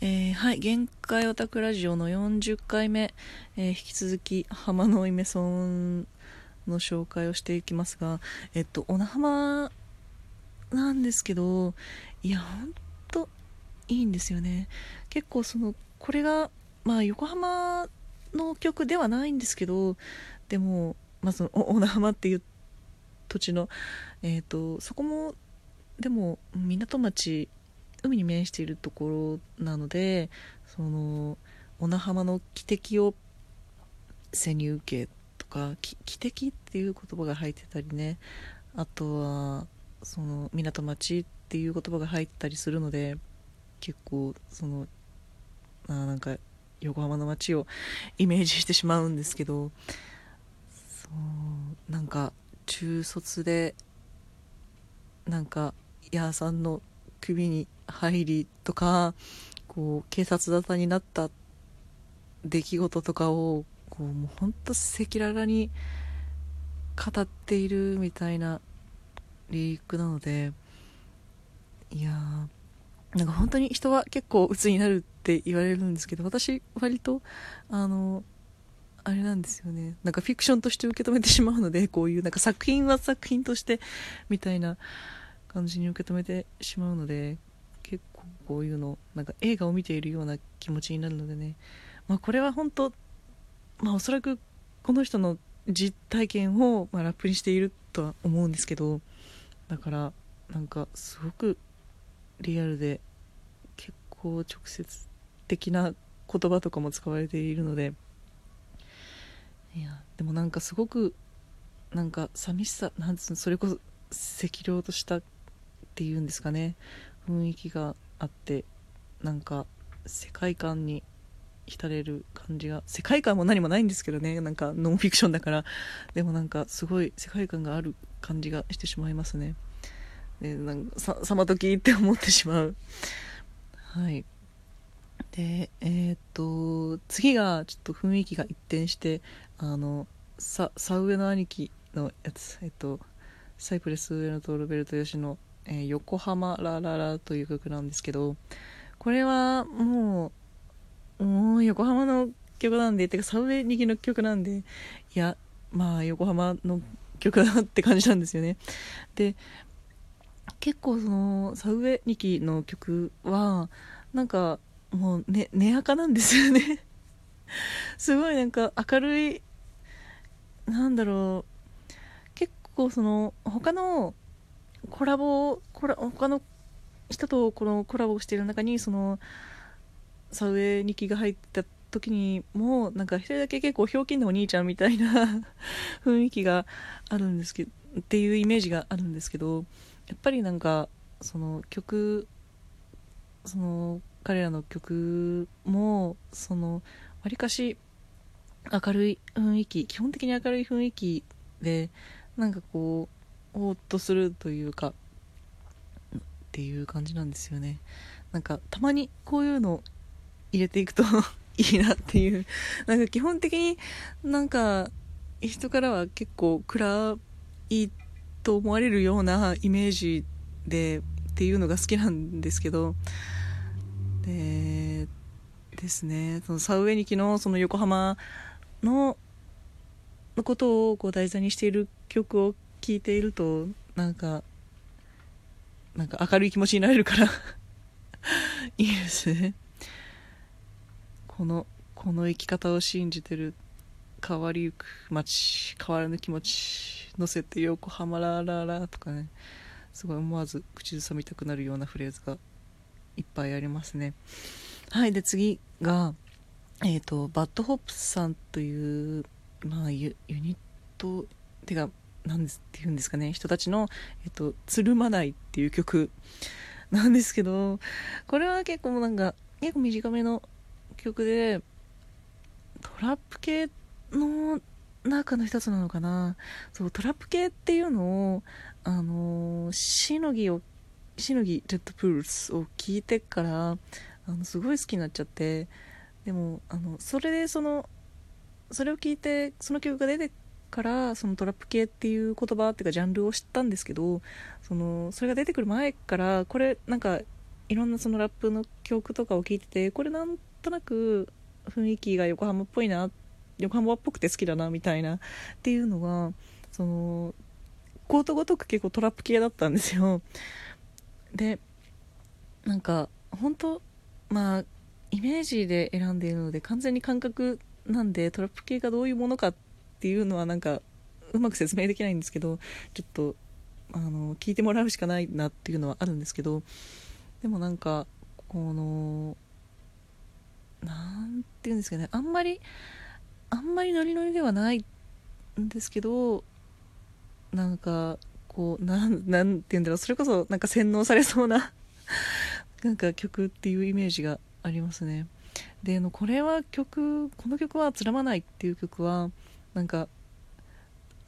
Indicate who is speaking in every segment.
Speaker 1: えー、はい、限界オタクラジオの40回目、えー、引き続き浜のイメソンの紹介をしていきますが、えっと、小名浜なんですけど、いや、ほんといいんですよね。結構その、これが、まあ、横浜の曲ではないんですけど、でも、まあ、その、小名浜っていう土地の、えっと、そこも、でも、港町海に面しているところなのでその小名浜の汽笛を背に受けとか汽笛っていう言葉が入ってたりね。あとはその港町っていう言葉が入ったりするので結構そのあなんか横浜の街をイメージしてしまうんですけどそうなんか中卒でなんかヤーさんの首に入りとかこう警察沙汰になった出来事とかをこうもうほんと赤裸々に語っているみたいなリリックなのでいやーなんか本当に人は結構鬱になるって言われるんですけど私割とあのあれなんですよね。なんかフィクションとして受け止めてしまうのでこういうなんか作品は作品としてみたいな感じに受け止めてしまうので結構こういうのなんか映画を見ているような気持ちになるのでね、まあ、これは本当まあおそらくこの人の実体験を、まあ、ラップにしているとは思うんですけどだからなんかすごくリアルで結構直接的な言葉とかも使われているのでいやでもなんかすごくなんか寂しさなんつそれこそ赤涼としたていうんですかね。雰囲気があってなんか世界観に浸れる感じが世界観も何もないんですけどね。なんかノンフィクションだから。でもなんかすごい世界観がある感じがしてしまいますね。でなんかさまときって思ってしまう。はい。でえー、っと次がちょっと雰囲気が一転してあのさサウエの兄貴のやつ。えっとサイプレス上野とロベルト吉野えー、横浜ラララという曲なんですけど、これはもう、もう横浜の曲なんで、てかサブウェイ2期の曲なんで、いや、まあ横浜の曲だなって感じなんですよね。で、結構そのサブウェイ2期の曲は、なんかもうね、寝垢なんですよね すごいなんか明るい、なんだろう、結構その他のコラボコラ他の人とこのコラボしている中にそのサウェイ2期が入った時にもなんか一人だけ結構ひょうきんなお兄ちゃんみたいな 雰囲気があるんですけどっていうイメージがあるんですけどやっぱりなんかその曲その彼らの曲もそのわりかし明るい雰囲気基本的に明るい雰囲気でなんかこうおっとするというかっていう感じなんですよね。なんかたまにこういうの入れていくと いいなっていう。なんか基本的になんか人からは結構暗いと思われるようなイメージでっていうのが好きなんですけど。でですね。そのサウエニキのその横浜ののことをこう題材にしている曲を聞いているとなんかなんか明るい気持ちになれるから。いいですね。このこの生き方を信じてる変わりゆく街変わらぬ気持ち乗せて横浜ラーラーラーとかね。すごい思わず口ずさみたくなるようなフレーズがいっぱいありますね。はいで次がえっ、ー、と BAD HOP さんというまあユユニットてかなんですっていうんですかね人たちの「えっと、つるまない」っていう曲 なんですけどこれは結構なんか結構短めの曲でトラップ系の中の一つなのかな。そうトラップ系っていうのをあのしのぎをしのぎレッドプールスを聞いてからあのすごい好きになっちゃってでもあのそれでそのそれを聞いてその曲が出てからそのトラップ系っていう言葉っていうかジャンルを知ったんですけどそのそれが出てくる前からこれなんかいろんなそのラップの曲とかを聴いててこれなんとなく雰囲気が横浜っぽいな横浜っぽくて好きだなみたいなっていうのがそのことごとく結構トラップ系だったんですよ。でなんか本当まあイメージで選んでいるので完全に感覚なんでトラップ系がどういうものかってていうのはなんかうまく説明できないんですけどちょっとあの聞いてもらうしかないなっていうのはあるんですけどでもなんかこのなんていうんですかねあんまりあんまりノリノリではないんですけどなんかこうなんなんて言うんだろうそれこそなんか洗脳されそうな なんか曲っていうイメージがありますね。でこれは曲この曲は「つらまない」っていう曲はなんか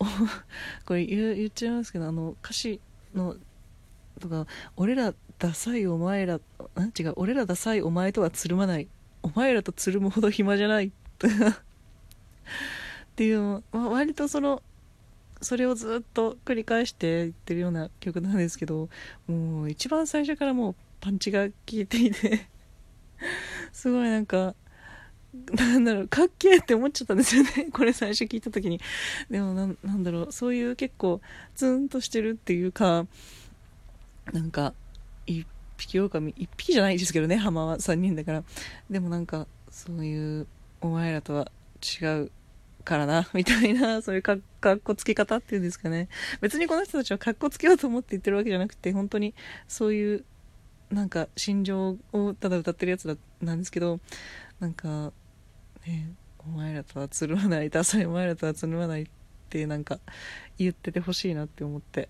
Speaker 1: これ言言っちゃいますけどあの歌詞のとか「俺らダサいお前ら」ん違う「俺らダサいお前とはつるまない」「お前らとつるむほど暇じゃない」っていう、まあ、割とそのそれをずっと繰り返して言ってるような曲なんですけどもう一番最初からもうパンチが効いていて すごいなんかなんだろうかっけえって思っちゃったんですよね。これ最初聞いた時に。でもなんだろう。そういう結構ツンとしてるっていうかなんか一匹狼一匹じゃないですけどね浜は。3人だから。でもなんかそういうお前らとは違うからな、みたいな、そういうかかっこつけ方っていうんですかね。別にこの人たちはかっこつけようと思って言ってるわけじゃなくて、本当にそういう、なんか心情をただ歌ってるやつだなんですけど、なんか、ね、お前らとはつるまない、ダサいお前らとはつるまないってなんか言っててほしいなって思って。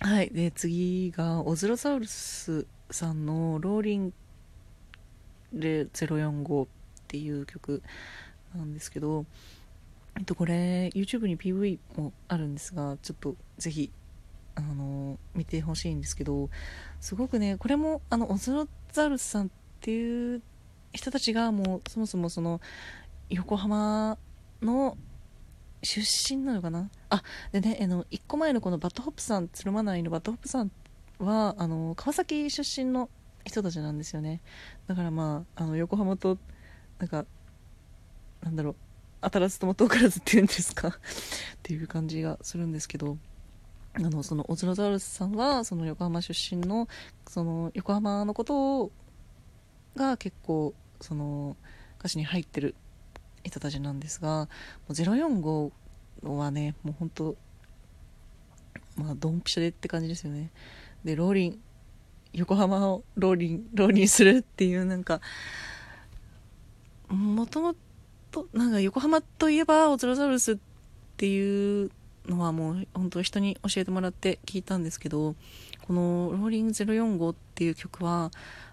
Speaker 1: はい。で、次が、オズロサウルスさんのローリンレ045っていう曲なんですけど、えっと、これ YouTube に PV もあるんですがちょっとぜひあの見てほしいんですけどすごくねこれもあの OZROSAURUS さんっていう人たちがもうそもそもその横浜の出身なのかな？あでねあの1個前のこの BAD HOP さん鶴間内の BAD HOP さんはあの川崎出身の人たちなんですよね。だからまああの横浜となんかなんだろう当たらずとも遠からずっていうんですか？っていう感じがするんですけどあのそのオズロザウルスさんはその横浜出身のその横浜のことをが結構その歌詞に入ってる人たちなんですが045はねもう本当まあドンピシャでって感じですよね。でローリン横浜をローリンローリンするっていうなんかもともととなんか横浜といえばオズロザウルスっていうのはもう本当人に教えてもらって聞いたんですけどこの「ローリング045」っていう曲は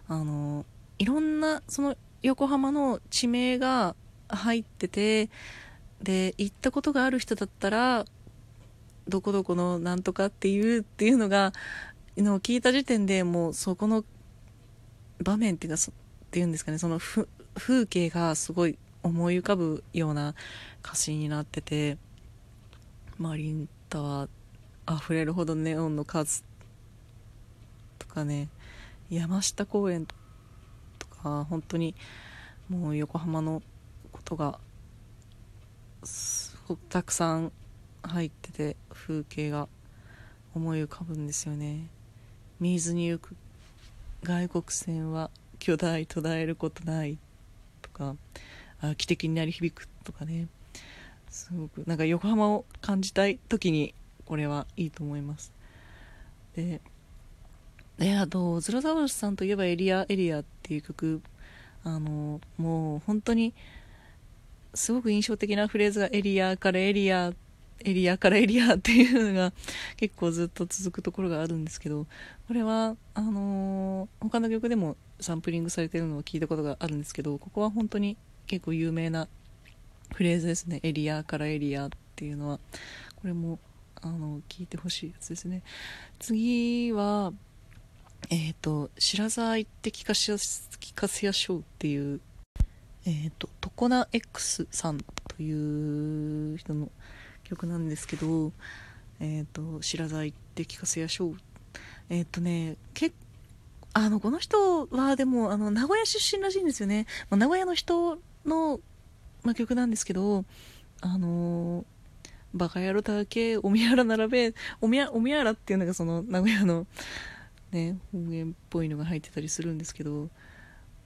Speaker 1: あのいろんなその横浜の地名が入っててで行ったことがある人だったらどこどこのなんとかっていうっていうのがの聞いた時点でもうそこの場面っていうかっていうんですかねその風景がすごい思い浮かぶような歌詞になっててマリンタワー溢れるほどネオンの数とかね山下公園とか本当にもう横浜のことがすごくたくさん入ってて風景が思い浮かぶんですよね。水に行く外国船は巨大途絶えることないとかあ汽笛になり響くとかね。すごくなんか横浜を感じたい時にこれはいいと思います。でであとズラザウルスさんといえばエリアエリアっていう曲あのもう本当にすごく印象的なフレーズがエリアからエリアエリアからエリアっていうのが結構ずっと続くところがあるんですけどこれはあの、他の曲でもサンプリングされてるのを聞いたことがあるんですけどここは本当に結構有名なフレーズですね。エリアからエリアっていうのは。これもあの聞いてほしいやつですね。次はえっ、ー、と白沢行って聞かせや聞かせやしょうっていうえっ、ー、とトコナ X さんという人の曲なんですけどえっ、ー、と白沢行って聞かせやしょう。えっ、とね結あのこの人はでもあの名古屋出身らしいんですよね、まあ、名古屋の人の、まあ、曲なんですけどあのバカ野郎だけおみやら並べおみやおみやらっていうのがその名古屋のね方言っぽいのが入ってたりするんですけど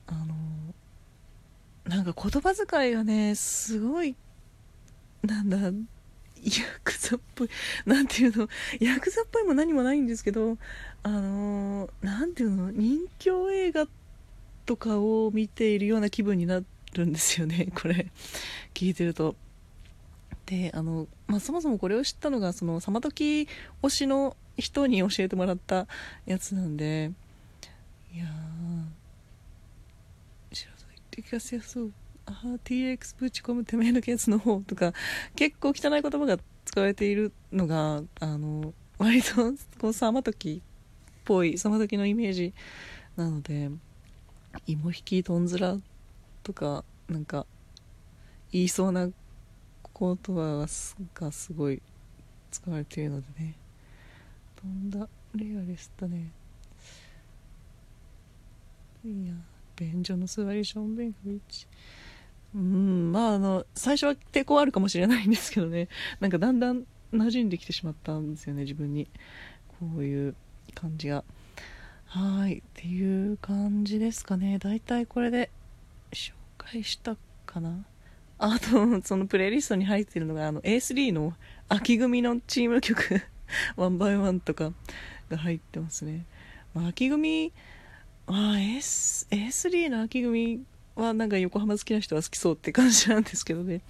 Speaker 1: あのなんか言葉遣いがねすごいなんだヤクザっぽいなんていうのヤクザっぽいも何もないんですけどあのなんていうの人気映画とかを見ているような気分になるんですよねこれ。聞いてると。であの、まあ、そもそもこれを知ったのがそのさまとき推しの人に教えてもらったやつなんでいやー知らないって聞かせやすそう。あ TX ぶち込むてめえのケースの方とか結構汚い言葉が使われているのがあの割とこうさまときっぽいさまときのイメージなので芋引きとんずらとかなんか言いそうな言葉がすごい使われているのでね。飛んだレアでしたね。いや便所の座りションベンフチうんまああの最初は抵抗あるかもしれないんですけどね。なんかだんだん馴染んできてしまったんですよね自分に。こういう感じが。はいっていう感じですかね。だいたいこれで紹介したかな。あと、そのプレイリストに入ってるのが、あの、A3 の秋組のチーム曲、ワンバイワンとかが入ってますね。まあ、秋組、まあ、S、A3 の秋組はなんか横浜好きな人は好きそうって感じなんですけどね。